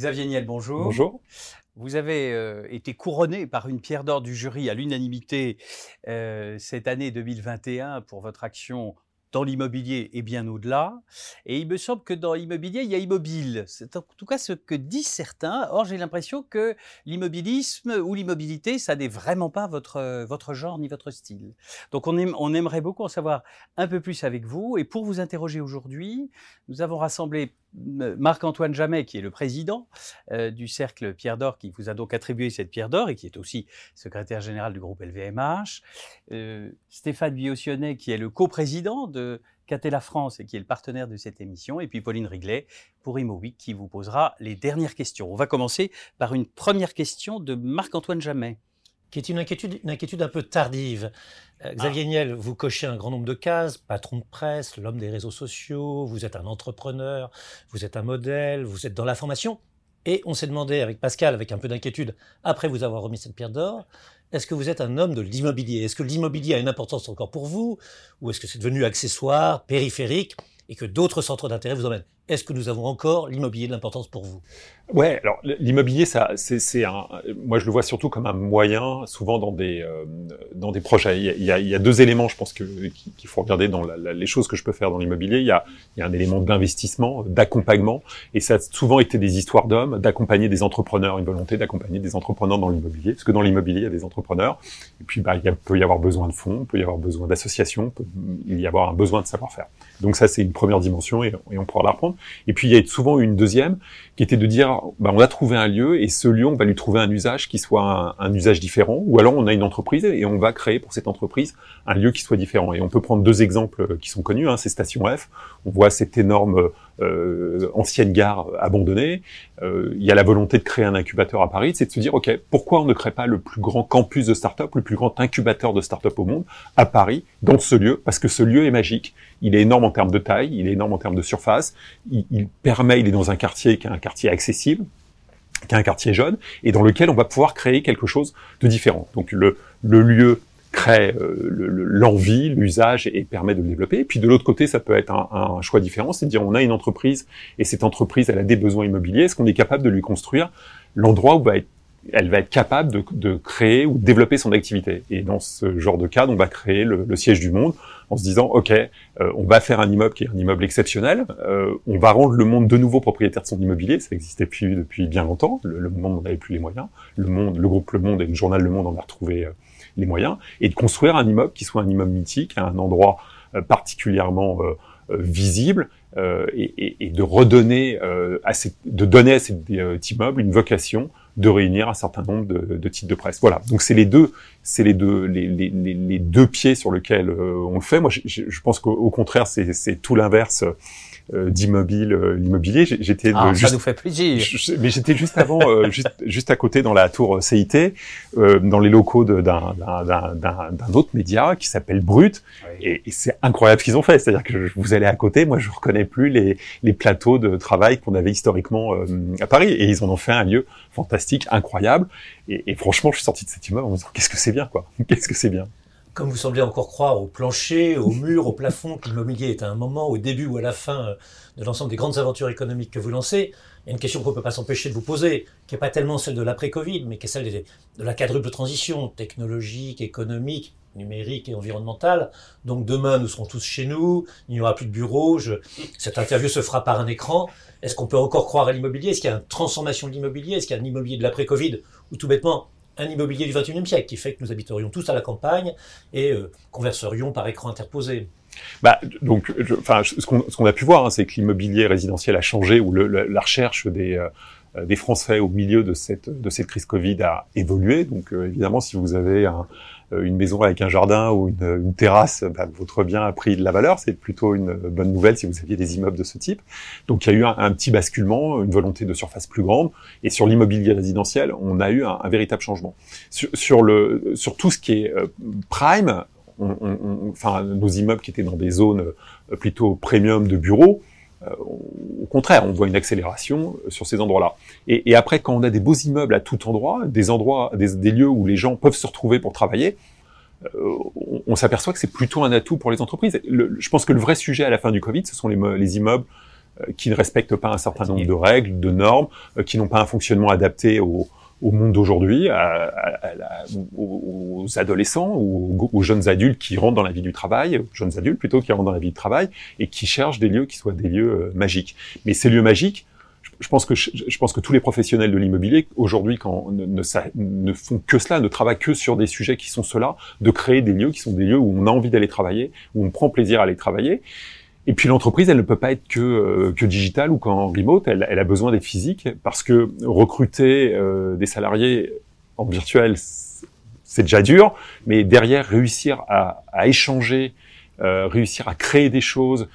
Xavier Niel, bonjour. Bonjour. Vous avez euh, été couronné par une pierre d'or du jury à l'unanimité euh, cette année 2021 pour votre action dans l'immobilier et bien au-delà. Et il me semble que dans l'immobilier, il y a immobile. C'est en tout cas ce que disent certains. Or, j'ai l'impression que l'immobilisme ou l'immobilité, ça n'est vraiment pas votre, votre genre ni votre style. Donc, on, aime, on aimerait beaucoup en savoir un peu plus avec vous. Et pour vous interroger aujourd'hui, nous avons rassemblé Marc-Antoine Jamet, qui est le président euh, du cercle Pierre d'Or, qui vous a donc attribué cette Pierre d'Or et qui est aussi secrétaire général du groupe LVMH. Euh, Stéphane Biotionnet, qui est le coprésident de Catella France et qui est le partenaire de cette émission. Et puis Pauline Riglet pour ImoWeek qui vous posera les dernières questions. On va commencer par une première question de Marc-Antoine Jamet qui est une inquiétude, une inquiétude un peu tardive. Euh, Xavier ah. Niel, vous cochez un grand nombre de cases, patron de presse, l'homme des réseaux sociaux, vous êtes un entrepreneur, vous êtes un modèle, vous êtes dans la formation. Et on s'est demandé avec Pascal, avec un peu d'inquiétude, après vous avoir remis cette pierre d'or, est-ce que vous êtes un homme de l'immobilier? Est-ce que l'immobilier a une importance encore pour vous? Ou est-ce que c'est devenu accessoire, périphérique, et que d'autres centres d'intérêt vous emmènent? Est-ce que nous avons encore l'immobilier de l'importance pour vous? Ouais, alors l'immobilier, ça, c'est un. Moi, je le vois surtout comme un moyen, souvent dans des euh, dans des projets. Il y, a, il y a, deux éléments, je pense que qu'il faut regarder dans la, les choses que je peux faire dans l'immobilier. Il y a il y a un élément d'investissement, d'accompagnement, et ça a souvent été des histoires d'hommes, d'accompagner des entrepreneurs, une volonté d'accompagner des entrepreneurs dans l'immobilier, parce que dans l'immobilier, il y a des entrepreneurs, et puis bah, il peut y avoir besoin de fonds, il peut y avoir besoin d'associations, il y avoir un besoin de savoir-faire. Donc ça, c'est une première dimension, et on pourra la reprendre. Et puis il y a souvent une deuxième qui était de dire, bah, on a trouvé un lieu et ce lieu, on va lui trouver un usage qui soit un, usage différent, ou alors on a une entreprise et on va créer pour cette entreprise un lieu qui soit différent. Et on peut prendre deux exemples qui sont connus, hein, c'est Station F. On voit cette énorme euh, ancienne gare abandonnée. Euh, il y a la volonté de créer un incubateur à Paris, c'est de se dire, ok, pourquoi on ne crée pas le plus grand campus de start-up, le plus grand incubateur de start-up au monde à Paris, dans ce lieu, parce que ce lieu est magique. Il est énorme en termes de taille, il est énorme en termes de surface. Il, permet, il est dans un quartier qui est un quartier accessible, qui est un quartier jeune, et dans lequel on va pouvoir créer quelque chose de différent. Donc le lieu crée euh, l'envie, l'usage et permet de le développer. Et puis de l'autre côté, ça peut être un, un choix différent, c'est de dire on a une entreprise et cette entreprise elle a des besoins immobiliers. Est-ce qu'on est capable de lui construire l'endroit où va être elle va être capable de, de, créer ou développer son activité? Et dans ce genre de cas, on va créer le, le siège du monde en se disant, OK, euh, on va faire un immeuble qui est un immeuble exceptionnel, euh, on va rendre le monde de nouveau propriétaire de son immobilier, ça existait plus depuis bien longtemps, le, le monde n'en avait plus les moyens, le monde, le groupe Le Monde et le journal Le Monde en a retrouvé les moyens, et de construire un immeuble qui soit un immeuble mythique, à un endroit euh, particulièrement euh, euh, visible, et, de redonner, à ces, de donner à cet immeuble une vocation de réunir un certain nombre de, titres de presse. Voilà. Donc c'est les deux, c'est les deux, les, les, deux pieds sur lesquels on le fait. Moi, je pense qu'au contraire, c'est tout l'inverse. Euh, d'immobile, euh, l'immobilier. J'étais ah, ça nous fait plaisir. mais j'étais juste avant, euh, juste, juste à côté dans la tour CIT, dans les locaux d'un autre média qui s'appelle Brut. Et, et c'est incroyable ce qu'ils ont fait. C'est-à-dire que vous allez à côté, moi je reconnais plus les, les plateaux de travail qu'on avait historiquement à Paris. Et ils en ont fait un lieu fantastique, incroyable. Et, et franchement, je suis sorti de cet immeuble en me disant qu'est-ce que c'est bien, quoi. Qu'est-ce que c'est bien comme vous semblez encore croire au plancher, au mur, au plafond, que l'immobilier est à un moment, au début ou à la fin euh, de l'ensemble des grandes aventures économiques que vous lancez, il y a une question qu'on ne peut pas s'empêcher de vous poser, qui n'est pas tellement celle de l'après-Covid, mais qui est celle de la quadruple transition technologique, économique, numérique et environnementale. Donc demain, nous serons tous chez nous, il n'y aura plus de bureaux, cette interview se fera par un écran. Est-ce qu'on peut encore croire à l'immobilier? Est-ce qu'il y a une transformation de l'immobilier? Est-ce qu'il y a un immobilier de l'après-Covid? Ou tout bêtement, un immobilier du XXIe siècle qui fait que nous habiterions tous à la campagne et euh, converserions par écran interposé. Bah, donc, enfin, ce qu'on a pu voir, hein, c'est que l'immobilier résidentiel a changé, ou la recherche des, euh, des Français au milieu de cette, de cette crise Covid a évolué. Donc, euh, évidemment, si vous avez un, une maison avec un jardin ou une, une terrasse, bah, votre bien a pris de la valeur. C'est plutôt une bonne nouvelle si vous aviez des immeubles de ce type. Donc il y a eu un, petit basculement, une volonté de surface plus grande. Et sur l'immobilier résidentiel, on a eu un, véritable changement. Sur, le, sur tout ce qui est euh, prime, on, on, enfin nos immeubles qui étaient dans des zones euh, plutôt premium de bureaux, euh, au contraire, on voit une accélération euh, sur ces endroits-là. Et, et, après, quand on a des beaux immeubles à tout endroit, des endroits, des, des lieux où les gens peuvent se retrouver pour travailler, euh, on, on s'aperçoit que c'est plutôt un atout pour les entreprises. Le, je pense que le vrai sujet à la fin du Covid, ce sont les, les immeubles qui ne respectent pas un certain nombre de règles, de normes, qui n'ont pas un fonctionnement adapté au, au monde d'aujourd'hui, aux adolescents aux, jeunes adultes qui rentrent dans la vie du travail, jeunes adultes plutôt qui rentrent dans la vie du travail et qui cherchent des lieux qui soient des lieux euh, magiques. Mais ces lieux magiques, je pense que tous les professionnels de l'immobilier aujourd'hui, ne, ne, font que cela, ne travaillent que sur des sujets qui sont ceux-là, de créer des lieux qui sont des lieux où on a envie d'aller travailler, où on prend plaisir à aller travailler. Et puis l'entreprise, elle ne peut pas être que euh, que digitale ou qu'en remote. Elle, a besoin des physiques parce que recruter euh, des salariés en virtuel, c'est déjà dur, mais derrière réussir à, à échanger, euh, réussir à créer des choses,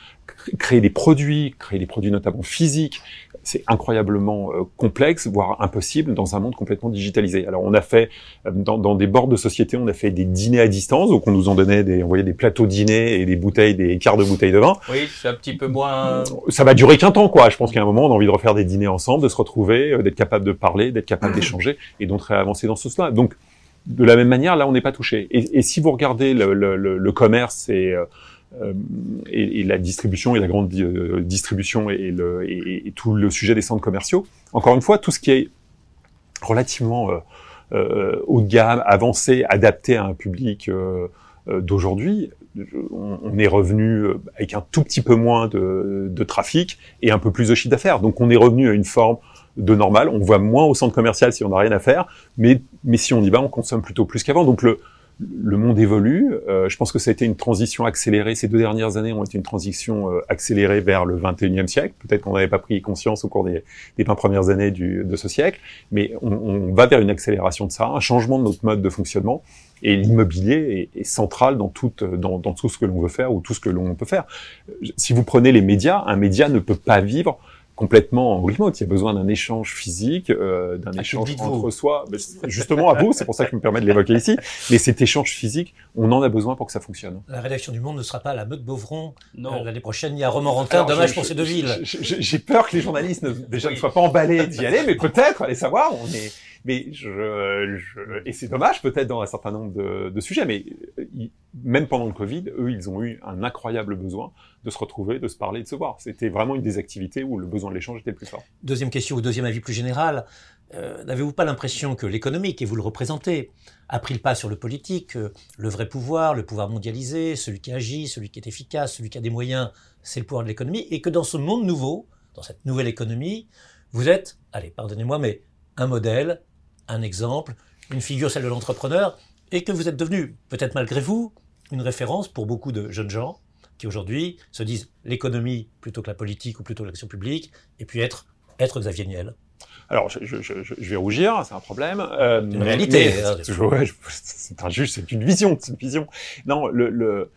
créer des produits, créer des produits notamment physiques, c'est incroyablement euh, complexe, voire impossible dans un monde complètement digitalisé. Alors on a fait euh, dans, dans, des bords de société, on a fait des dîners à distance, donc on nous en donnait des, on voyait des plateaux dîners et des bouteilles, des quarts de bouteilles de vin. Oui, c'est un petit peu moins. Ça va durer qu'un temps, quoi. Je pense qu'à un moment, on a envie de refaire des dîners ensemble, de se retrouver, euh, d'être capable de parler, d'être capable d'échanger et donc avancer dans ce sens-là. Donc de la même manière, là, on n'est pas touché. Et, et, si vous regardez le, le, le, commerce et euh, et, et, la distribution et la grande euh, distribution et, tout le sujet des centres commerciaux. Encore une fois, tout ce qui est relativement euh, euh haut de gamme, avancé, adapté à un public d'aujourd'hui, on, est revenu avec un tout petit peu moins de, de trafic et un peu plus de chiffre d'affaires. Donc on est revenu à une forme de normal. On voit moins au centre commercial si on n'a rien à faire, mais, mais si on y va, on consomme plutôt plus qu'avant. Donc le, le monde évolue. Euh, je pense que ça a été une transition accélérée. Ces deux dernières années ont été une transition euh, accélérée vers le 21e siècle. Peut-être qu'on n'avait pas pris conscience au cours des, des 20 premières années du, de ce siècle, mais on, on, va vers une accélération de ça, un changement de notre mode de fonctionnement. Et l'immobilier est, est, central dans tout, dans, dans tout ce que l'on veut faire ou tout ce que l'on peut faire. Si vous prenez les médias, un média ne peut pas vivre complètement en remote. Il y a besoin d'un échange physique, euh, d'un échange entre soi. Justement à vous, c'est pour ça que je me permets de l'évoquer ici. Mais cet échange physique, on en a besoin pour que ça fonctionne. La rédaction du Monde ne sera pas à la meute Beauvron euh, l'année prochaine. Il y a Romorantin. Dommage pour ces deux villes. J'ai peur que les journalistes ne, déjà ne soient pas emballés d'y aller, mais peut-être, allez savoir. On est mais je, et c'est dommage peut-être dans un certain nombre de, de sujets, mais euh, même pendant le Covid, eux, ils ont eu un incroyable besoin de se retrouver, de se parler, de se voir. C'était vraiment une des activités où le besoin de l'échange était le plus fort. Deuxième question ou deuxième avis plus général. Euh, N'avez-vous pas l'impression que l'économique, et vous le représentez, a pris le pas sur le politique, euh, le vrai pouvoir, le pouvoir mondialisé, celui qui agit, celui qui est efficace, celui qui a des moyens, c'est le pouvoir de l'économie, et que dans ce monde nouveau, dans cette nouvelle économie, vous êtes, allez, pardonnez-moi, mais un modèle, un exemple, une figure, celle de l'entrepreneur, et que vous êtes devenu, peut-être malgré vous, une référence pour beaucoup de jeunes gens qui aujourd'hui se disent l'économie plutôt que la politique ou plutôt que l'action publique, et puis être, être Xavier Niel. Alors, je, je, je, je, vais rougir, c'est un problème. Euh, une réalité. Hein, c'est un juge, c'est une vision, c'est une vision. Non, le, le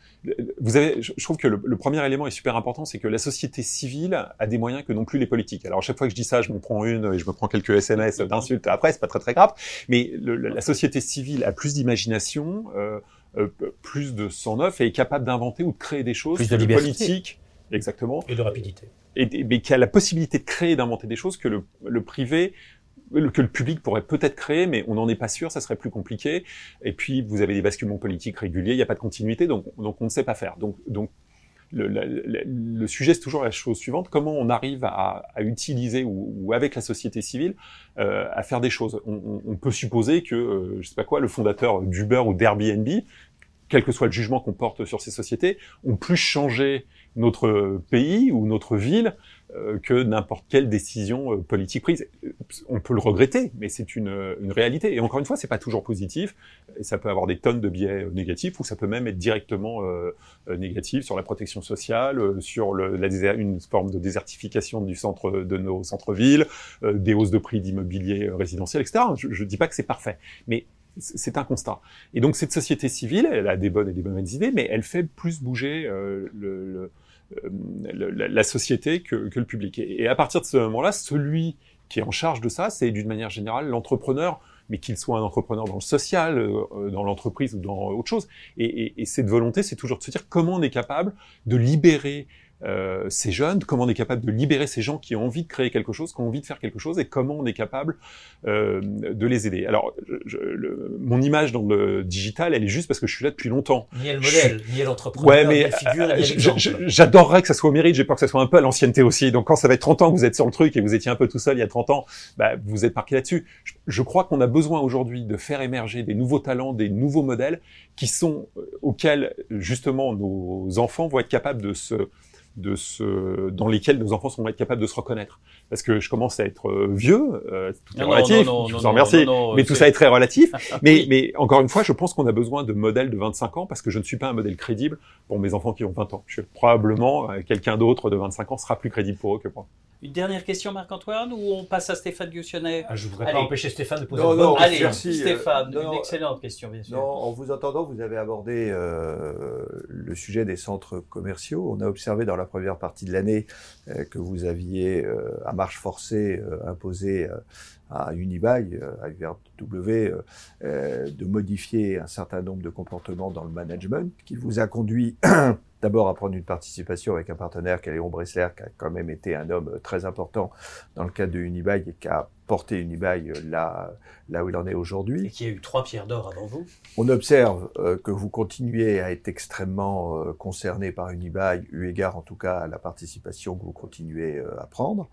vous avez, je trouve que le, premier élément est super important, c'est que la société civile a des moyens que non plus les politiques. Alors, à chaque fois que je dis ça, je me prends une et je me prends quelques SMS d'insultes après, c'est pas très très grave. Mais le, la société civile a plus d'imagination, euh, euh, plus de sang neuf et est capable d'inventer ou de créer des choses. Plus de politique, exactement. Et de rapidité. Et, mais qui a la possibilité de créer, d'inventer des choses que le, le privé que le public pourrait peut-être créer, mais on n'en est pas sûr, ça serait plus compliqué. Et puis, vous avez des basculements politiques réguliers, il n'y a pas de continuité, donc, donc on ne sait pas faire. Donc, donc le, le, le sujet, c'est toujours la chose suivante comment on arrive à, à utiliser ou, ou, avec la société civile euh, à faire des choses? On, on, on peut supposer que, euh, je sais pas quoi, le fondateur d'Uber ou d'Airbnb, quel que soit le jugement qu'on porte sur ces sociétés, ont plus changé notre pays ou notre ville que n'importe quelle décision euh, politique prise. Euh, on peut le regretter, mais c'est une, une, réalité. Et encore une fois, c'est pas toujours positif. Ça peut avoir des tonnes de biais négatifs, ou ça peut même être directement euh, négatif sur la protection sociale, sur le, la, une forme de désertification du centre de nos centres-villes, des hausses de prix d'immobilier résidentiel, etc. Je, je dis pas que c'est parfait, mais c'est un constat. Et donc cette société civile, elle a des bonnes et des bonnes idées, mais elle fait plus bouger euh, le, le, la, société que, le public. Et, à partir de ce moment-là, celui qui est en charge de ça, c'est d'une manière générale l'entrepreneur, mais qu'il soit un entrepreneur dans le social, euh, dans l'entreprise ou dans autre chose. Et, et cette volonté, c'est toujours de se dire comment on est capable de libérer euh, ces jeunes, comment on est capable de libérer ces gens qui ont envie de créer quelque chose, qui ont envie de faire quelque chose, et comment on est capable euh, de les aider. Alors, je, le, mon image dans le digital, elle est juste parce que je suis là depuis longtemps. Ni le modèle, ni l'entrepreneur, ouais, mais euh, j'adorerais que ça soit au mérite, j'ai peur que ça soit un peu à l'ancienneté aussi. Donc quand ça va être 30 ans que vous êtes sur le truc et vous étiez un peu tout seul il y a 30 ans, bah, vous êtes parqué là-dessus. Je, je crois qu'on a besoin aujourd'hui de faire émerger des nouveaux talents, des nouveaux modèles qui sont euh, auxquels justement nos enfants vont être capables de se de ce, dans lesquels nos enfants vont être capables de se reconnaître. Parce que je commence à être euh, vieux, euh, tout est relatif, je vous en remercie, mais tout ça est très relatif. mais, mais encore une fois, je pense qu'on a besoin de modèles de 25 ans parce que je ne suis pas un modèle crédible pour mes enfants qui ont 20 ans. Je suis probablement euh, quelqu'un d'autre de 25 ans sera plus crédible pour eux que moi. Une dernière question, Marc-Antoine, ou on passe à Stéphane Gussionnet? Ah, Je ne voudrais pas empêcher Stéphane de poser non, une bonne Allez, merci. Stéphane, une excellente question, bien sûr. Non, en vous entendant, vous avez abordé euh, le sujet des centres commerciaux. On a observé dans la première partie de l'année euh, que vous aviez, euh, à marche forcée, euh, imposé euh, à Unibail, à URW, de modifier un certain nombre de comportements dans le management, qui vous a conduit d'abord à prendre une participation avec un partenaire qui est Léon Bressler, qui a quand même été un homme très important dans le cadre de Unibail et qui a porté Unibail là, là où il en est aujourd'hui. Et qui a eu trois pierres d'or avant vous. On observe euh, que vous continuez à être extrêmement euh, concerné par Unibail, eu égard en tout cas à la participation que vous continuez euh, à prendre.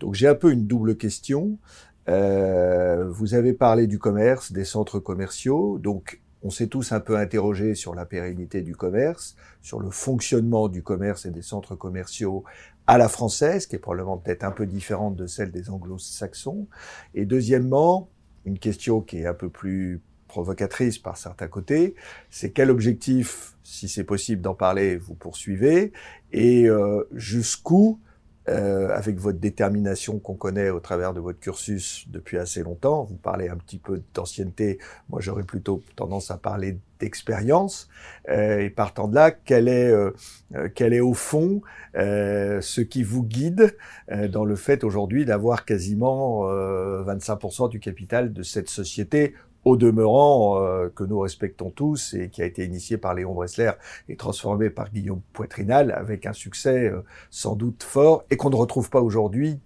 Donc j'ai un peu une double question. vous avez parlé du commerce, des centres commerciaux. Donc on s'est tous un peu interrogés sur la pérennité du commerce, sur le fonctionnement du commerce et des centres commerciaux à la française, qui est probablement peut-être un peu différente de celle des anglo-saxons. Et deuxièmement, une question qui est un peu plus provocatrice par certains côtés, c'est quel objectif, si c'est possible d'en parler, vous poursuivez, et euh, jusqu'où euh, avec votre détermination qu'on connaît au travers de votre cursus depuis assez longtemps. Vous parlez un petit peu d'ancienneté, moi j'aurais plutôt tendance à parler d'expérience. Euh, et partant de là, quel est, euh, euh quel est au fond euh, ce qui vous guide euh, dans le fait aujourd'hui d'avoir quasiment 25% du capital de cette société au demeurant euh, que nous respectons tous et qui a été initié par Léon Bressler et transformé par Guillaume Poitrinal avec un succès euh, sans doute fort et qu'on ne retrouve pas aujourd'hui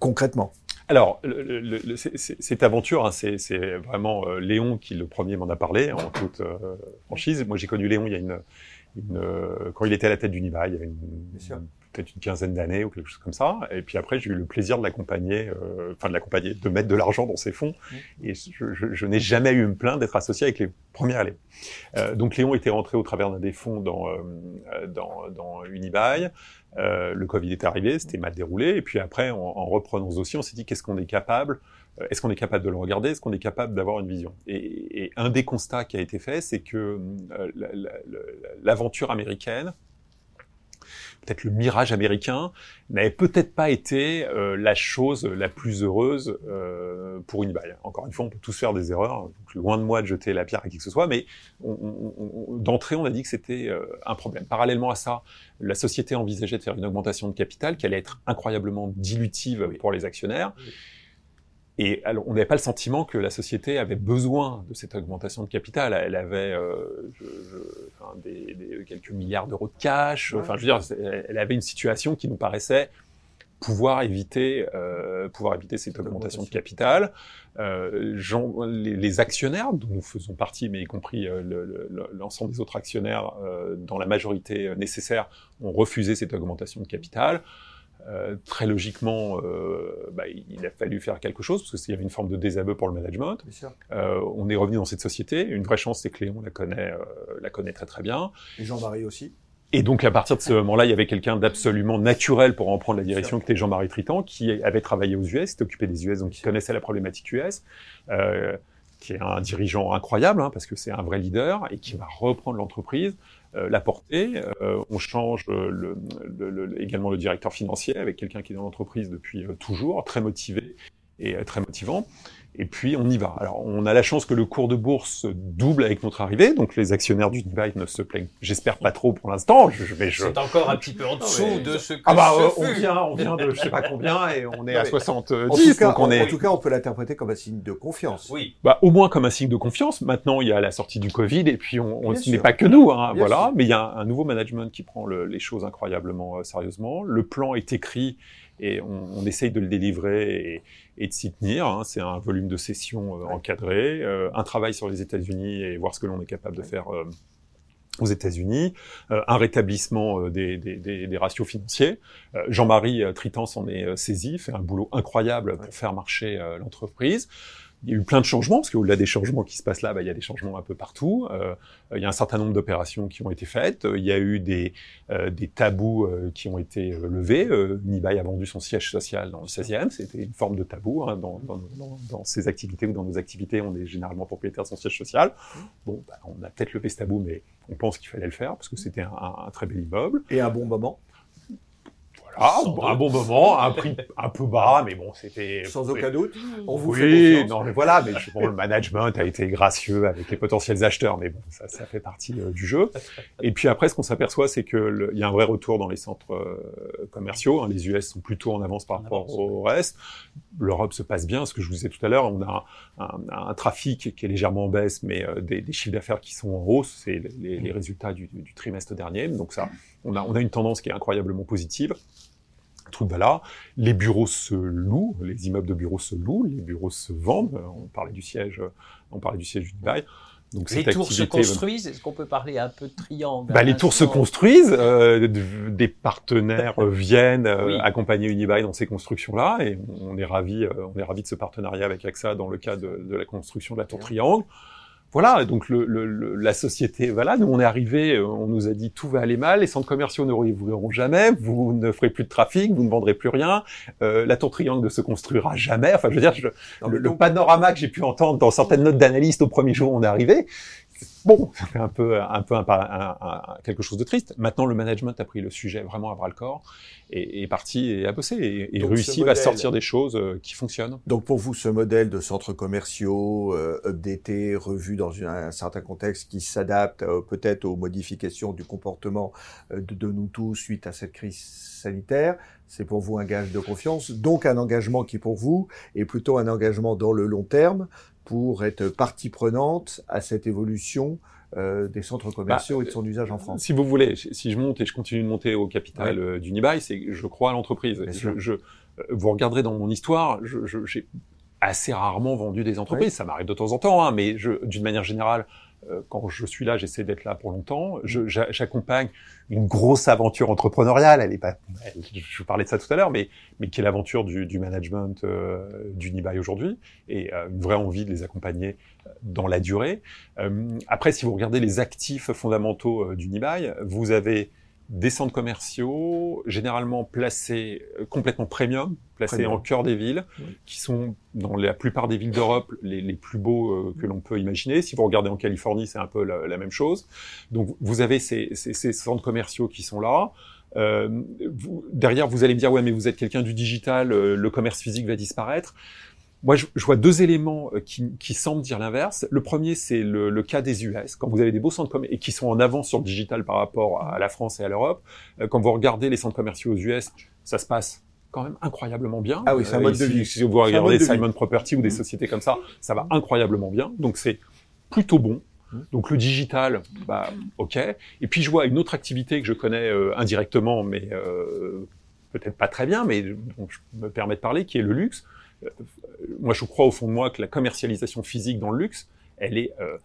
concrètement. Alors, le, le, cette aventure, hein, c'est vraiment euh, Léon qui le premier m'en a parlé en toute franchise. Moi, j'ai connu Léon il y a une, une quand il était à la tête d'Unibail, il y avait une, peut-être une quinzaine d'années ou quelque chose comme ça. Et puis après, j'ai eu le plaisir de l'accompagner, euh, enfin de l'accompagner, de mettre de l'argent dans ses fonds. Mmh. Et je, je, je n'ai jamais eu me plaindre d'être associé avec les premières années. Euh, donc Léon était rentré au travers d'un des fonds dans, euh, dans, dans Unibail. Euh, le Covid est arrivé, c'était mal déroulé. Et puis après, en, en reprenant dossier, on s'est dit qu'est-ce qu'on est capable est-ce qu'on est capable de le regarder Est-ce qu'on est capable d'avoir une vision? Et, et, un des constats qui a été fait, c'est que euh, l'aventure américaine peut-être le mirage américain, n'avait peut-être pas été euh, la chose la plus heureuse euh, pour une balle. Encore une fois, on peut tous faire des erreurs, donc loin de moi de jeter la pierre à qui que ce soit, mais d'entrée, on a dit que c'était euh, un problème. Parallèlement à ça, la société envisageait de faire une augmentation de capital qui allait être incroyablement dilutive pour les actionnaires. Et alors, on n'avait pas le sentiment que la société avait besoin de cette augmentation de capital. Elle avait euh, je, je, enfin, des, des, quelques milliards d'euros de cash. Enfin, je veux dire, elle avait une situation qui nous paraissait pouvoir éviter, euh, pouvoir éviter cette augmentation de capital. Euh, gens, les, les, actionnaires, dont nous faisons partie, mais y compris euh, l'ensemble le, des autres actionnaires, euh, dans la majorité nécessaire, ont refusé cette augmentation de capital. Euh, très logiquement, euh, bah, il a fallu faire quelque chose parce qu'il y avait une forme de désaveu pour le management. Euh, on est revenu dans cette société. Une vraie chance, c'est que Léon la connaît, euh, la connaît très très bien. Et Jean-Marie aussi. Et donc à partir de ce moment-là, il y avait quelqu'un d'absolument naturel pour en prendre la direction, qui était Jean-Marie Tritan, qui avait travaillé aux US, s'était occupé des US, donc qui connaissait la problématique US. Euh, qui est un dirigeant incroyable, hein, parce que c'est un vrai leader, et qui va reprendre l'entreprise la portée. Euh, on change le, le, le, également le directeur financier avec quelqu'un qui est dans l'entreprise depuis euh, toujours, très motivé et très motivant. Et puis on y va. Alors on a la chance que le cours de bourse double avec notre arrivée, donc les actionnaires d'Unibail ne se plaignent, j'espère pas trop pour l'instant. Je, je, je... C'est encore un petit peu en dessous de ce que ah bah, ce euh, on fut. vient, on vient de je sais pas combien et on est Non, à mais 70, En tout, cas, donc on en- est en tout cas, on peut l'interpréter comme un signe de confiance. Oui. bah, au moins comme un signe de confiance. Maintenant, il y a la sortie du Covid et puis on, n'est pas que nous, hein, voilà. sûr. Mais il y a un, un nouveau management qui prend le- les choses incroyablement euh, sérieusement. Le plan est écrit et on, on essaye de le délivrer et, et de s'y tenir. hein. C'est un volume de session euh, Ouais. encadré, euh, un travail sur les États-Unis et voir ce que l'on est capable de faire. euh, aux États-Unis, euh, un rétablissement euh, des, des, des, des ratios financiers. Euh, Jean-Marie Tritan s'en est saisi, fait un boulot incroyable pour Ouais. faire marcher l'entreprise. Il y a eu plein de changements, parce qu'au-delà des changements qui se passent là, bah, il y a des changements un peu partout. Euh, il y a un certain nombre d'opérations qui ont été faites. Il y a eu des, euh, des tabous euh, qui ont été euh, levés. Euh, Unibail a vendu son siège social dans le 16e. C'était une forme de tabou. Hein, dans, dans, dans, dans ses activités ou dans nos activités, on est généralement propriétaire de son siège social. Bon, bah, on a peut-être levé ce tabou, mais on pense qu'il fallait le faire, parce que c'était un, un- un très bel immeuble. Et un bon moment, Sans un bon moment, un prix un peu bas, mais bon, c'était... sans aucun doute. On vous fait oui, confiance. non, mais voilà, mais bon, le management a été gracieux avec les potentiels acheteurs, mais bon, ça, ça fait partie euh, du jeu. Et puis après, ce qu'on s'aperçoit, c'est que le- il y a un vrai retour dans les centres euh, commerciaux. hein. les US sont plutôt en avance par En rapport avance. au reste. L'Europe se passe bien, ce que je vous disais tout à l'heure. On a un, un- un trafic qui est légèrement en baisse, mais euh, des, des chiffres d'affaires qui sont en hausse. C'est les, les résultats du, du trimestre dernier. Donc ça, on a, on a une tendance qui est incroyablement positive. Les bureaux se louent, les immeubles de bureaux se louent, les bureaux se vendent. On parlait du siège, on parlait du siège du. Donc Les tours se construisent. Est-ce qu'on peut parler un peu de triangle bah, les tours se construisent, euh, des partenaires euh, viennent euh, Oui. accompagner Unibail dans ces constructions-là, et on est ravi, euh, on est ravi de ce partenariat avec AXA dans le cadre de, de la construction de la tour Triangle. Voilà, donc le, le- le- la société, voilà, nous on est arrivé, euh, on nous a dit tout va aller mal, les centres commerciaux ne rouvriront jamais, vous ne ferez plus de trafic, vous ne vendrez plus rien, euh, la tour Triangle ne se construira jamais. Enfin, je veux dire, je- le, le panorama que j'ai pu entendre dans certaines notes d'analystes au premier jour où on est arrivé, bon, un peu, un peu un, un- un- quelque chose de triste. Maintenant, le management a pris le sujet vraiment à bras le corps et est parti et a bossé et, et réussi à sortir des choses euh, qui fonctionnent. Donc pour vous, ce modèle de centres commerciaux euh, updaté, revu dans une- un certain contexte qui s'adapte euh, peut-être aux modifications du comportement euh, de, de nous tous suite à cette crise sanitaire, c'est pour vous un gage de confiance, donc un engagement qui pour vous est plutôt un engagement dans le long terme pour être partie prenante à cette évolution euh, des centres commerciaux et de son usage en France. Si vous voulez, si je monte et je continue de monter au capital euh, d'Unibail, c'est que je crois à l'entreprise. Je, je- euh, vous regarderez dans mon histoire, j'ai assez rarement vendu des entreprises. Ça m'arrive de temps en temps, hein, mais d'une manière générale, quand je suis là, j'essaie d'être là pour longtemps. J'accompagne une grosse aventure entrepreneuriale. Elle est pas, je vous parlais de ça tout à l'heure, mais mais qui est l'aventure du, du management euh, d'Unibail aujourd'hui et euh, une vraie envie de les accompagner euh, dans la durée. Euh, après, si vous regardez les actifs fondamentaux euh, d'Unibail, vous avez des centres commerciaux, généralement placés euh, complètement premium, placés Premium. en cœur des villes, Oui. qui sont dans la plupart des villes d'Europe les, les plus beaux euh, que l'on peut imaginer. Si vous regardez en Californie, c'est un peu la, la même chose. Donc vous avez ces, ces, ces centres commerciaux qui sont là. Euh, vous- derrière, vous allez me dire, ouais, mais vous êtes quelqu'un du digital, le commerce physique va disparaître. Moi, je, je vois deux éléments euh, qui, qui semblent dire l'inverse. Le premier, c'est le, le cas des US. Quand vous avez des beaux centres commerciaux et qui sont en avance sur le digital par rapport à la France et à l'Europe, euh, quand vous regardez les centres commerciaux aux US, ça se passe quand même incroyablement bien. Ah oui, c'est un Euh, mode de vie. Si vous regardez. Simon Property ou des Mhm. sociétés comme ça, ça va incroyablement bien. Donc c'est plutôt bon. Mhm. Donc le digital, bah ok. Et puis je vois une autre activité que je connais euh, indirectement, mais euh, peut-être pas très bien, mais dont je me permets de parler, qui est le luxe. Euh, moi, je crois au fond de moi que la commercialisation physique dans le luxe, elle est euh,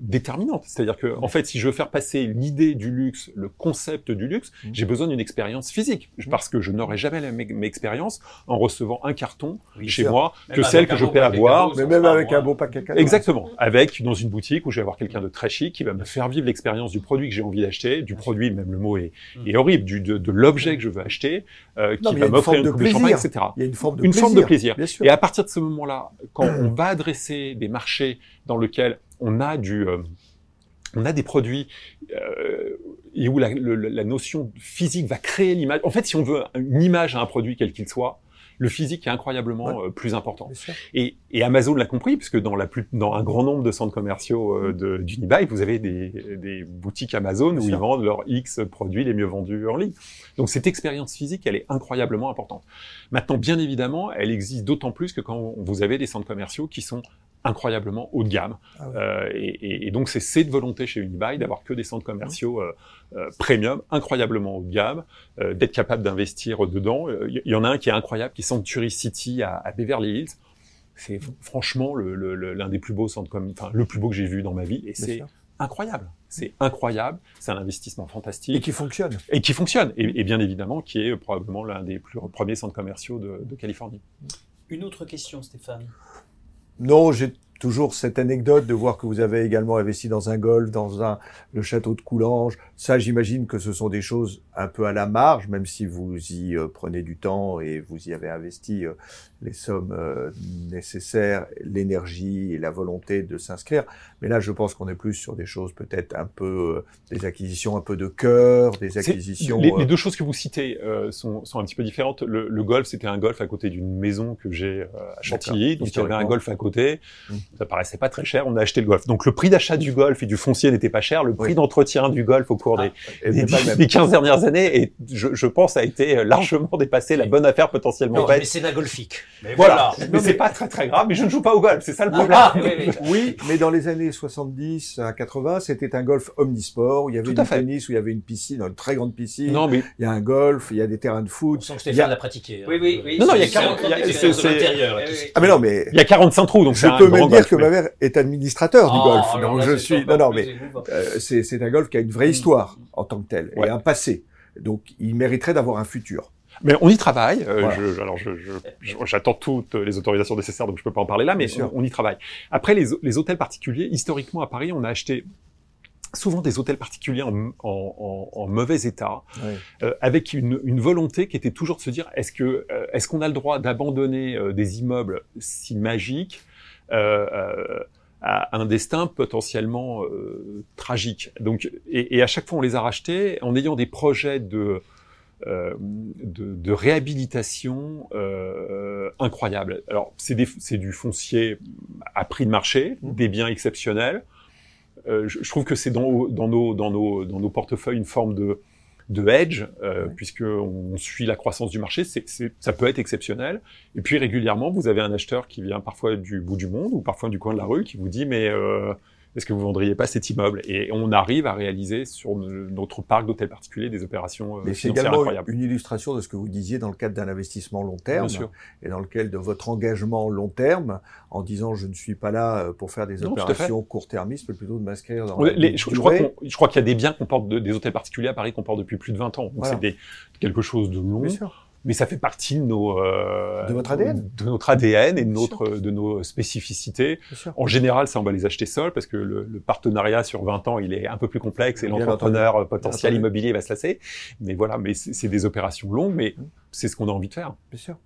déterminante. C'est-à-dire que, en fait, si je veux faire passer l'idée du luxe, le concept du luxe, Mhm. j'ai besoin d'une expérience physique, parce que je n'aurai jamais la même expérience en recevant un carton Oui, chez sûr. moi Même que celle que je peux avoir Mais même avec un beau paquet cadeau. Exactement. Avec dans une boutique où je vais avoir quelqu'un de très chic qui va me faire vivre l'expérience du produit que j'ai envie d'acheter, du produit, même le mot est, Mm. est horrible, du, de, de l'objet que je veux acheter, euh, qui va une m'offrir forme une de coupe de champagne, plaisir. etc. Il y a une forme de Une plaisir. forme de plaisir. Bien sûr. Et à partir de ce moment-là, quand on va adresser des marchés dans lesquels on a du, euh, on a des produits euh, et où la, le- la notion physique va créer l'image. En fait, si on veut une image à un produit quel qu'il soit, le physique est incroyablement Ouais. euh, plus important. Et, et Amazon l'a compris, puisque dans, la plus, dans un grand nombre de centres commerciaux euh, d'Unibail, vous avez des, des boutiques Amazon Bien où sûr. ils vendent leurs X produits les mieux vendus en ligne. Donc cette expérience physique, elle est incroyablement importante. Maintenant, bien évidemment, elle existe d'autant plus que quand vous avez des centres commerciaux qui sont incroyablement haut de gamme. Ah ouais. Euh, et, et- et donc c'est cette volonté chez Unibail d'avoir que des centres commerciaux euh, euh, premium, incroyablement haut de gamme, euh, d'être capable d'investir dedans. Euh, Il y, y en a un qui est incroyable, qui est Sanctuary City à, à Beverly Hills. C'est franchement le- le- le- l'un des plus beaux centres comme, enfin le plus beau que j'ai vu dans ma vie, et c'est incroyable. C'est incroyable. C'est un investissement fantastique Et qui fonctionne. et qui fonctionne. Et, et bien évidemment, qui est probablement l'un des plus premiers centres commerciaux de, de Californie. Une autre question, Stéphane. Non, j'ai toujours cette anecdote de voir que vous avez également investi dans un golf, dans un, le château de Coulanges. Ça, j'imagine que ce sont des choses un peu à la marge, même si vous y euh, prenez du temps et vous y avez investi euh, les sommes euh, nécessaires, l'énergie et la volonté de s'inscrire. Mais là, je pense qu'on est plus sur des choses peut-être un peu, des acquisitions un peu de cœur, des acquisitions... Les, les deux choses que vous citez sont, sont un petit peu différentes. Le, le golf, c'était un golf à côté d'une maison que j'ai à Chantilly, donc il y avait un golf à côté. Mm. Ça paraissait pas très cher. On a acheté le golf. Donc le prix d'achat du golf et du foncier n'était pas cher. Le prix Oui. d'entretien du golf au cours Ah, des, c'est des 15 dernières années, et je, je pense, a été largement dépassé. La bonne affaire potentiellement Non, faite. mécénat golfique. Mais Voilà. voilà. Mais c'est pas très très grave. Mais je ne joue pas au golf. C'est ça le problème. Ah, oui, oui. Oui, mais dans les années 70 à 80, c'était un golf omnisport où il y avait Tout du à fait. tennis, où il y avait une piscine, une très grande piscine. Non, mais Il y a un golf, il y a des terrains de On foot. sent que y a- Stéphane l'a pratiqué. hein. Oui, oui, oui. Non, non, il y a c'est- 40 c'est il y a- encore des c'est- expériences c'est- de l'intérieur, là, qui oui, se- oui. Ah mais non, mais il y a 45 trous, donc c'est je peux même dire golf, que mais- ma mère est administrateur du Oh, golf. Donc je c'est suis. Non, non, mais euh, c'est c'est un golf qui a une vraie Mm. Histoire en tant que tel et Ouais. un passé. Donc il mériterait d'avoir un futur. Mais on y travaille. euh, Voilà. je- alors, je- je- je- j'attends toutes les autorisations nécessaires, donc je peux pas en parler là, mais on, on y travaille. Après, les, les hôtels particuliers, historiquement à Paris, on a acheté souvent des hôtels particuliers en, en- en- en mauvais état, euh, avec une, une volonté qui était toujours de se dire est-ce que euh, est-ce qu'on a le droit d'abandonner des immeubles si magiques à un destin potentiellement euh, tragique. Donc, et, et à chaque fois, on les a rachetés en ayant des projets de euh, de, de réhabilitation euh, incroyables. Alors, c'est du foncier à prix de marché, Mmh. des biens exceptionnels. Euh, je, je trouve que c'est dans, dans, nos, dans, nos, dans nos portefeuilles une forme de, de hedge, euh, Ouais. puisque on suit la croissance du marché. C'est, c'est, ça peut être exceptionnel. Et puis régulièrement, vous avez un acheteur qui vient parfois du bout du monde ou parfois du coin de la rue qui vous dit mais euh, est-ce que vous vendriez pas cet immeuble? Et on arrive à réaliser sur no- notre parc d'hôtels particuliers des opérations euh, Mais c'est financières également incroyables. une illustration de ce que vous disiez dans le cadre d'un investissement long terme Bien sûr. et dans lequel de votre engagement long terme en disant je ne suis pas là euh, pour faire des Non, opérations court-termistes mais plutôt de m'inscrire dans les- je, je crois je qu'il y a des biens qu'on porte, de- des hôtels particuliers à Paris qu'on porte depuis plus de 20 ans. Donc Voilà. c'est quelque chose de long, Bien sûr. Mais ça fait partie de nos euh, De votre ADN. de notre ADN et de notre de nos spécificités. En général, ça on va les acheter seuls parce que le, le partenariat sur 20 ans, il est un peu plus complexe et l'entrepreneur potentiel immobilier va se lasser. Mais voilà, mais c'est des opérations longues, mais Mm. c'est ce qu'on a envie de faire. Bien sûr.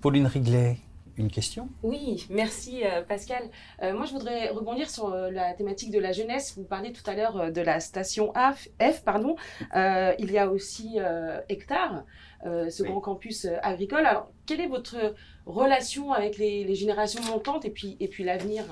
Pauline Riglet, une question? Oui, merci euh, Pascal. Euh, moi, je voudrais rebondir sur euh, la thématique de la jeunesse. Vous parliez tout à l'heure de la station F, F pardon. Euh, il y a aussi euh, Hectare, euh, ce Oui. grand campus agricole. Alors, quelle est votre relation avec les, les générations montantes et puis, et puis l'avenir?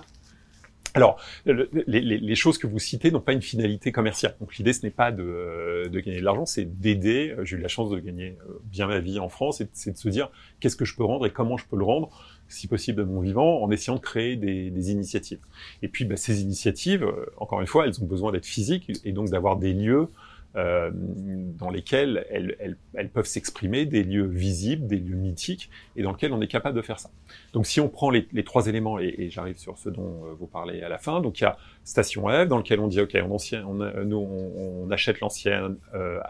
Alors, le- les, choses que vous citez n'ont pas une finalité commerciale. Donc l'idée, ce n'est pas de, gagner de l'argent, c'est d'aider. Euh, J'ai eu la chance de gagner euh, bien ma vie en France, et c'est de se dire qu'est-ce que je peux rendre et comment je peux le rendre, si possible de mon vivant, en essayant de créer des, des initiatives. Et puis, bah, ces initiatives, euh, encore une fois, elles ont besoin d'être physiques et donc d'avoir des lieux euh, dans lesquels elles, elles- elles peuvent s'exprimer, des lieux visibles, des lieux mythiques, et dans lesquels on est capable de faire ça. Donc si on prend les, trois éléments, et, et j'arrive sur ce dont euh, vous parlez à la fin, donc il y a Station F, dans lequel on dit, OK, on, ancien, on, nous, on, on achète l'ancienne euh,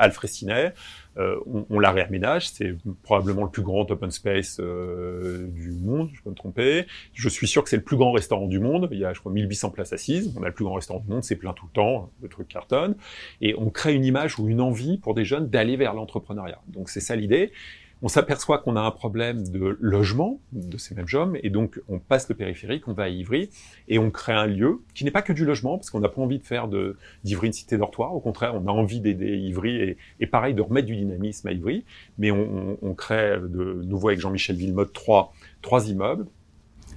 euh, on, on la réaménage, c'est probablement le plus grand open space euh, du monde, je peux me tromper. Je suis sûr que c'est le plus grand restaurant du monde, il y a, je crois, 1800 places assises, on a le plus grand restaurant du monde, c'est plein tout le temps, le truc cartonne, et on crée une image ou une envie pour des jeunes d'aller vers l'entrepreneuriat. Donc c'est ça l'idée. On s'aperçoit qu'on a un problème de logement de ces mêmes jeunes, et donc on passe le périphérique, on va à Ivry, et on crée un lieu qui n'est pas que du logement, parce qu'on n'a pas envie de faire d'Ivry une cité dortoir. Au contraire, on a envie d'aider Ivry et, pareil de remettre du dynamisme à Ivry. Mais on crée de nouveau avec Jean-Michel Villemot trois trois immeubles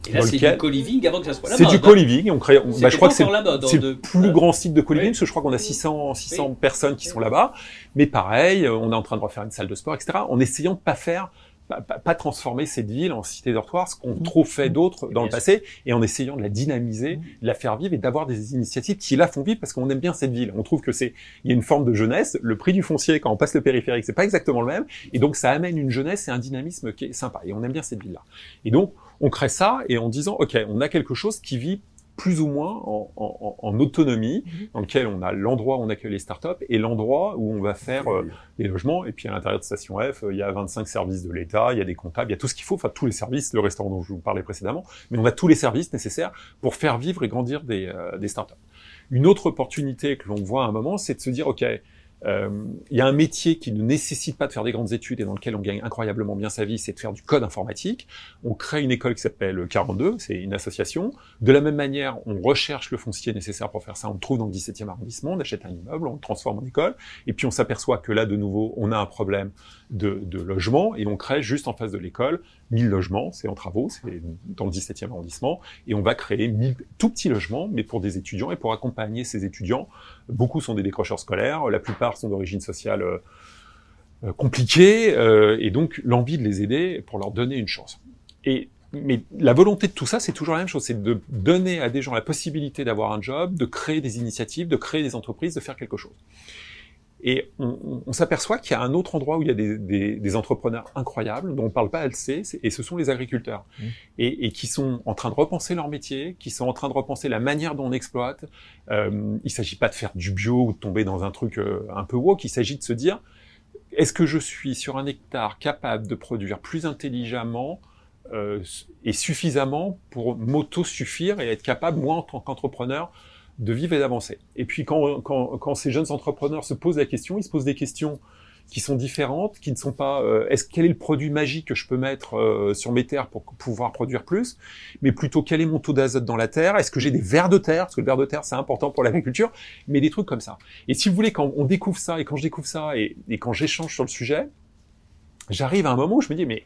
et là, c'est du co-living avant que ça soit la C'est du co-living. On crée, bah, je crois que c'est le plus grand site de co-living, parce que je crois qu'on a 600, 600 personnes qui sont là-bas. Mais pareil, on est en train de refaire une salle de sport, etc. En essayant de pas faire pas, pas, transformer cette ville en cité dortoir, ce qu'ont mmh. trop fait d'autres dans le passé, et en essayant de la dynamiser, de la faire vivre et d'avoir des initiatives qui la font vivre parce qu'on aime bien cette ville. On trouve que c'est, il y a une forme de jeunesse. Le prix du foncier quand on passe le périphérique, c'est pas exactement le même, et donc ça amène une jeunesse et un dynamisme qui est sympa. Et on aime bien cette ville-là. Et donc on crée ça et en disant, OK, on a quelque chose qui vit plus ou moins en, en, en autonomie, mhm. dans lequel on a l'endroit où on accueille les startups et l'endroit où on va faire euh, les logements. Et puis à l'intérieur de Station F, il y a 25 services de l'État, il y a des comptables, il y a tout ce qu'il faut, enfin tous les services, le restaurant dont je vous parlais précédemment, mais on a tous les services nécessaires pour faire vivre et grandir des, euh, des startups. Une autre opportunité que l'on voit à un moment, c'est de se dire, OK, euh, il y a un métier qui ne nécessite pas de faire des grandes études et dans lequel on gagne incroyablement bien sa vie, c'est de faire du code informatique. On crée une école qui s'appelle 42, c'est une association. De la même manière, on recherche le foncier nécessaire pour faire ça. On le trouve dans le 17e arrondissement, on achète un immeuble, on le transforme en école, et puis on s'aperçoit que là, de nouveau, on a un problème de, de logement et on crée juste en face de l'école 1000 logements, c'est en travaux, c'est dans le 17e arrondissement, et on va créer 1000 tout petits logements, mais pour des étudiants et pour accompagner ces étudiants. Beaucoup sont des décrocheurs scolaires, la plupart sont d'origine sociale euh, euh, compliquée, euh, et donc l'envie de les aider pour leur donner une chance. Et mais la volonté de tout ça, c'est toujours la même chose, c'est de donner à des gens la possibilité d'avoir un job, de créer des initiatives, de créer des entreprises, de faire quelque chose. Et on, on s'aperçoit qu'il y a un autre endroit où il y a des, des, des entrepreneurs incroyables dont on ne parle pas assez, et ce sont les agriculteurs, mmh. et, et, qui sont en train de repenser leur métier, qui sont en train de repenser la manière dont on exploite. Euh, il ne s'agit pas de faire du bio ou de tomber dans un truc euh, un peu woke, il s'agit de se dire, est-ce que je suis sur un hectare capable de produire plus intelligemment euh, et suffisamment pour m'auto-suffire et être capable, moi en tant qu'entrepreneur, de vivre et d'avancer. Et puis quand, quand, quand, ces jeunes entrepreneurs se posent la question, ils se posent des questions qui sont différentes, qui ne sont pas euh, est-ce quel est le produit magique que je peux mettre euh, sur mes terres pour pouvoir produire plus, mais plutôt quel est mon taux d'azote dans la terre, est-ce que j'ai des vers de terre, parce que le ver de terre c'est important pour l'agriculture, mais des trucs comme ça. Et si vous voulez, quand on découvre ça et quand je découvre ça et, et quand j'échange sur le sujet, j'arrive à un moment où je me dis mais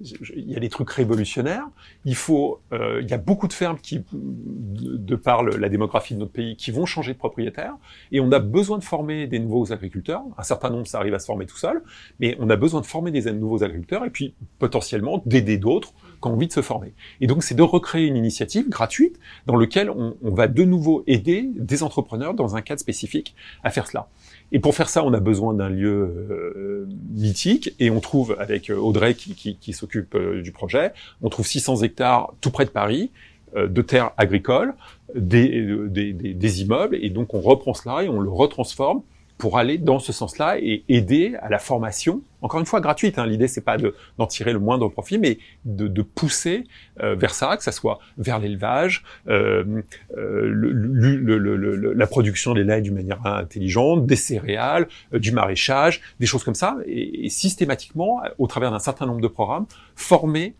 il y a des trucs révolutionnaires. Il faut, euh, il y a beaucoup de fermes qui, de par la démographie de notre pays, qui vont changer de propriétaire, et on a besoin de former des nouveaux agriculteurs. Un certain nombre, ça arrive à se former tout seul, mais on a besoin de former des nouveaux agriculteurs, et puis potentiellement d'aider d'autres qui ont envie de se former. Et donc, c'est de recréer une initiative gratuite dans laquelle on, on va de nouveau aider des entrepreneurs dans un cadre spécifique à faire cela. Et pour faire ça, on a besoin d'un lieu euh, mythique, et on trouve, avec euh, Audrey qui, s'occupe euh, du projet, on trouve 600 hectares tout près de Paris, de terres agricoles, des, des, des, des, immeubles, et donc on reprend cela et on le retransforme pour aller dans ce sens-là et aider à la formation, encore une fois gratuite. Hein. L'idée c'est pas d'en tirer le moindre profit, mais de, de pousser euh, vers ça, que ça soit vers l'élevage, euh, euh, le, le, le, la production des laits d'une manière intelligente, des céréales, euh, du maraîchage, des choses comme ça, et, et systématiquement, au travers d'un certain nombre de programmes, former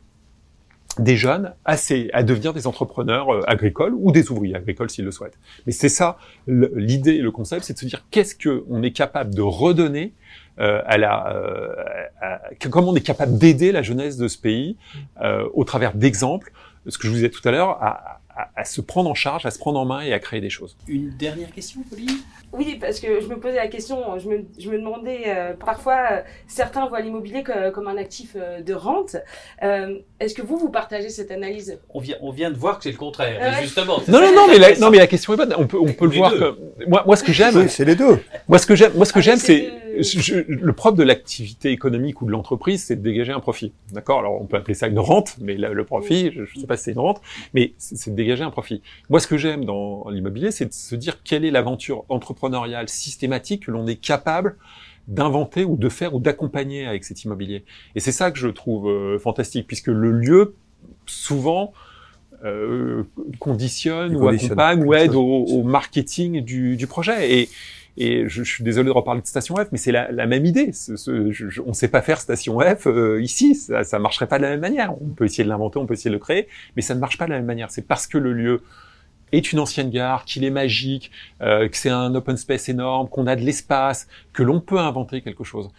des jeunes à, à devenir des entrepreneurs euh, agricoles ou des ouvriers agricoles s'ils le souhaitent. Mais c'est ça l'idée, le concept, c'est de se dire qu'est-ce qu'on est capable de redonner euh, à la, euh, comment on est capable d'aider la jeunesse de ce pays au travers d'exemples, ce que je vous disais tout à l'heure, à, se prendre en charge, à se prendre en main et à créer des choses. Une dernière question, Pauline? Oui, parce que je me posais la question, je me, je me demandais, euh, parfois, euh, certains voient l'immobilier comme un actif euh, de rente. Euh, Est-ce que vous, vous partagez cette analyse? On vient, on vient de voir que c'est le contraire, justement. Non, non, non, mais la, non, mais la question est bonne. On peut, on peut le voir comme... Moi, moi, ce que j'aime... c'est les deux. Moi, ce que j'aime, moi, ce que ah, j'aime, c'est... le propre de l'activité économique ou de l'entreprise, c'est de dégager un profit. D'accord? Alors, on peut appeler ça une rente, mais le, le profit, je ne sais pas si c'est une rente, mais c'est de dégager un profit. Moi, ce que j'aime dans l'immobilier, c'est de se dire quelle est l'aventure entrepreneuriale systématique que l'on est capable d'inventer ou de faire ou d'accompagner avec cet immobilier. Et c'est ça que je trouve euh, fantastique, puisque le lieu, souvent, euh, conditionne ou accompagne ou aide au, au marketing du, du, projet. Et, Et je, suis désolé de reparler de Station F, mais c'est la, même idée. On ne sait pas faire Station F euh, ici, ça, ça marcherait pas de la même manière. On peut essayer de l'inventer, on peut essayer de le créer, mais ça ne marche pas de la même manière. C'est parce que le lieu est une ancienne gare, qu'il est magique, euh, que c'est un open space énorme, qu'on a de l'espace, que l'on peut inventer quelque chose.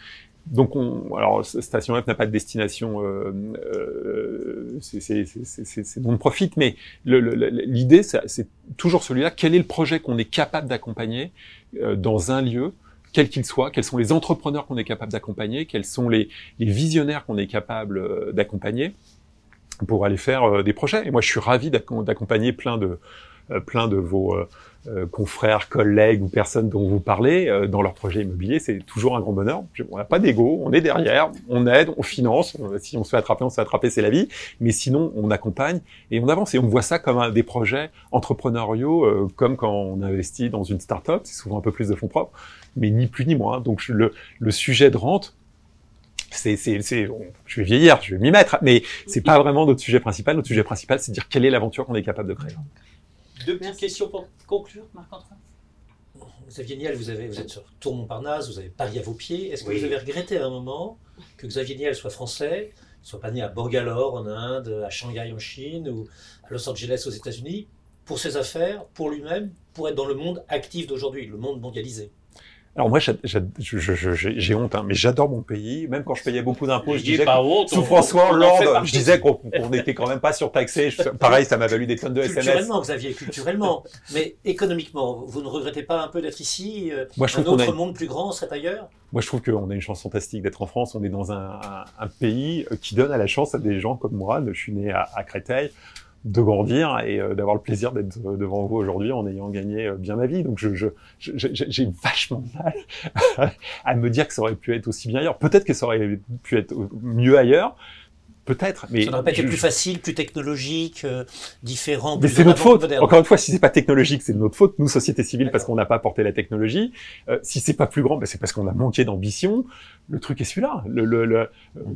Donc, on, alors, Station F n'a pas de destination, euh, euh, c'est non profit, mais l'idée, c'est toujours celui-là. Quel est le projet qu'on est capable d'accompagner euh, dans un lieu, quel qu'il soit? Quels sont les entrepreneurs qu'on est capable d'accompagner? Quels sont les, les visionnaires qu'on est capable euh, d'accompagner pour aller faire euh, des projets? Et moi, je suis ravi d'accompagner plein de plein de vos confrères, collègues ou personnes dont vous parlez dans leur projet immobilier. C'est toujours un grand bonheur. On n'a pas d'ego, on est derrière, on aide, on finance. Si on se fait attraper, on se fait attraper, c'est la vie. Mais sinon, on accompagne et on avance. Et on voit ça comme un, des projets entrepreneuriaux, comme quand on investit dans une start-up. C'est souvent un peu plus de fonds propres, mais ni plus ni moins. Donc le, le sujet de rente, c'est, c'est, c'est, je vais vieillir, je vais m'y mettre, mais c'est pas vraiment notre sujet principal. Notre sujet principal, c'est de dire quelle est l'aventure qu'on est capable de créer. Deux petites Merci. questions pour conclure, Marc-Antoine? Xavier Niel, vous, avez, vous êtes sur Tour Montparnasse, vous avez Paris à vos pieds. Est-ce que oui. vous avez regretté à un moment que Xavier Niel soit français, soit pas né à Bangalore en Inde, à Shanghai en Chine ou à Los Angeles aux États-Unis, pour ses affaires, pour lui-même, pour être dans le monde actif d'aujourd'hui, le monde mondialisé? Alors moi, j'ai honte, hein, mais j'adore mon pays. Même quand je payais beaucoup d'impôts, je disais sous François Hollande, je disais qu'on n'était quand même pas surtaxé. pareil, ça m'a valu des tonnes de SMS. Culturellement, Xavier, culturellement. mais économiquement, vous ne regrettez pas un peu d'être ici euh, moi, je Un autre monde plus grand serait ailleurs? Moi, je trouve qu'on a une chance fantastique d'être en France. On est dans un, un, un, pays qui donne à la chance à des gens comme moi. Je suis né à, à Créteil de grandir et euh, d'avoir le plaisir d'être euh, devant vous aujourd'hui en ayant gagné euh, bien ma vie. Donc je, je, j'ai vachement mal à me dire que ça aurait pu être aussi bien ailleurs. Peut-être que ça aurait pu être mieux ailleurs, Peut-être, mais ça n'aurait pas été plus facile, plus technologique, euh, différent. Mais c'est notre faute. Encore une fois, si c'est pas technologique, c'est de notre faute. Nous, société civile, parce qu'on n'a pas apporté la technologie. Euh, si c'est pas plus grand, ben, c'est parce qu'on a manqué d'ambition. Le truc est celui-là. Le, le, le... Euh,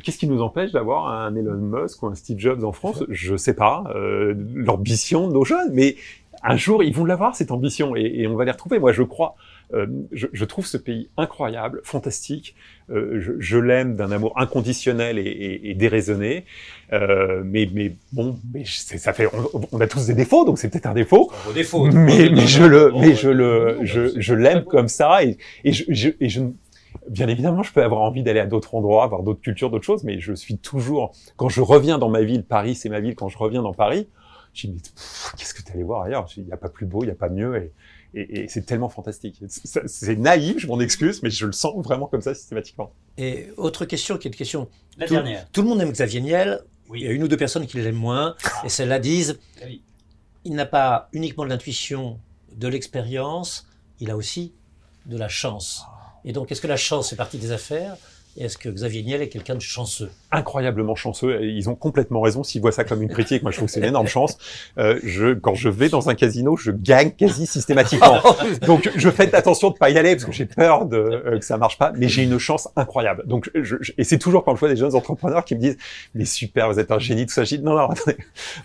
qu'est-ce qui nous empêche d'avoir un Elon Musk ou un Steve Jobs en France? Je sais pas. Euh, L'ambition de nos jeunes, mais un jour, ils vont l'avoir cette ambition et, et on va les retrouver. Moi, je crois. Euh, je, je, trouve ce pays incroyable, fantastique. Euh, je, je l'aime d'un amour inconditionnel et, et, et déraisonné. Euh, mais, mais bon, mais ça fait, on, on, a tous des défauts, donc c'est peut-être un défaut. Vos défauts. Mais, mais je le, mais je le, je, je l'aime comme ça et, et je, je, et je Bien évidemment, je peux avoir envie d'aller à d'autres endroits, voir d'autres cultures, d'autres choses, mais je suis toujours, quand je reviens dans ma ville, Paris, c'est ma ville, quand je reviens dans Paris, je me dis, qu'est-ce que tu allais voir ailleurs? Il n'y a pas plus beau, il n'y a pas mieux. Et, et, et c'est tellement fantastique. C'est naïf, je m'en excuse, mais je le sens vraiment comme ça systématiquement. Et autre question qui est une question. La tout, dernière. Tout le monde aime Xavier Niel. Oui. Il y a une ou deux personnes qui l'aiment moins. Ah. Et celles-là disent oui. il n'a pas uniquement de l'intuition, de l'expérience, il a aussi de la chance. Et donc, est-ce que la chance fait partie des affaires? Est-ce que Xavier Niel est quelqu'un de chanceux? Incroyablement chanceux. Ils ont complètement raison s'ils voient ça comme une critique. Moi, je trouve que c'est une énorme chance. Euh, je, quand je vais dans un casino, je gagne quasi systématiquement. Donc, je fais attention de pas y aller parce que j'ai peur de euh, que ça marche pas. Mais j'ai une chance incroyable. Donc, je, je, et c'est toujours quand je vois des jeunes entrepreneurs qui me disent "Mais super, vous êtes un génie, tout ça." Je dis "Non, non, attendez,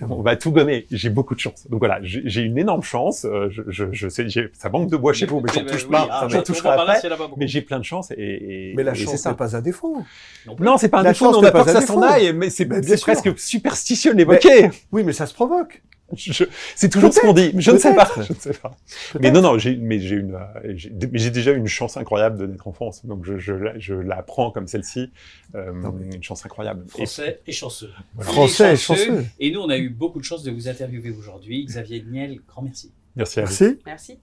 on va tout donner. J'ai beaucoup de chance." Donc voilà, j'ai une énorme chance. Euh, je, je, je sais, ça manque de bois chez vous, mais j'en touche pas. Ah, j'en toucherai après. Mais j'ai plein de chance et, et mais la chance, c'est pas un défaut. Non, c'est pas un la défaut, on que ça s'en aille, mais c'est presque superstitieux de l'évoquer. Oui, mais ça se provoque. C'est toujours ce qu'on dit. Je ne sais pas. Je ne sais pas. Mais non, non, j'ai, mais j'ai une, j'ai déjà une chance incroyable de naître en France. Donc je, je, je la prends comme celle-ci, euh, une chance incroyable. Français et, et chanceux. Voilà. Français et chanceux. Et nous, on a eu beaucoup de chance de vous interviewer aujourd'hui. Xavier Niel, grand merci. Merci à merci. Merci.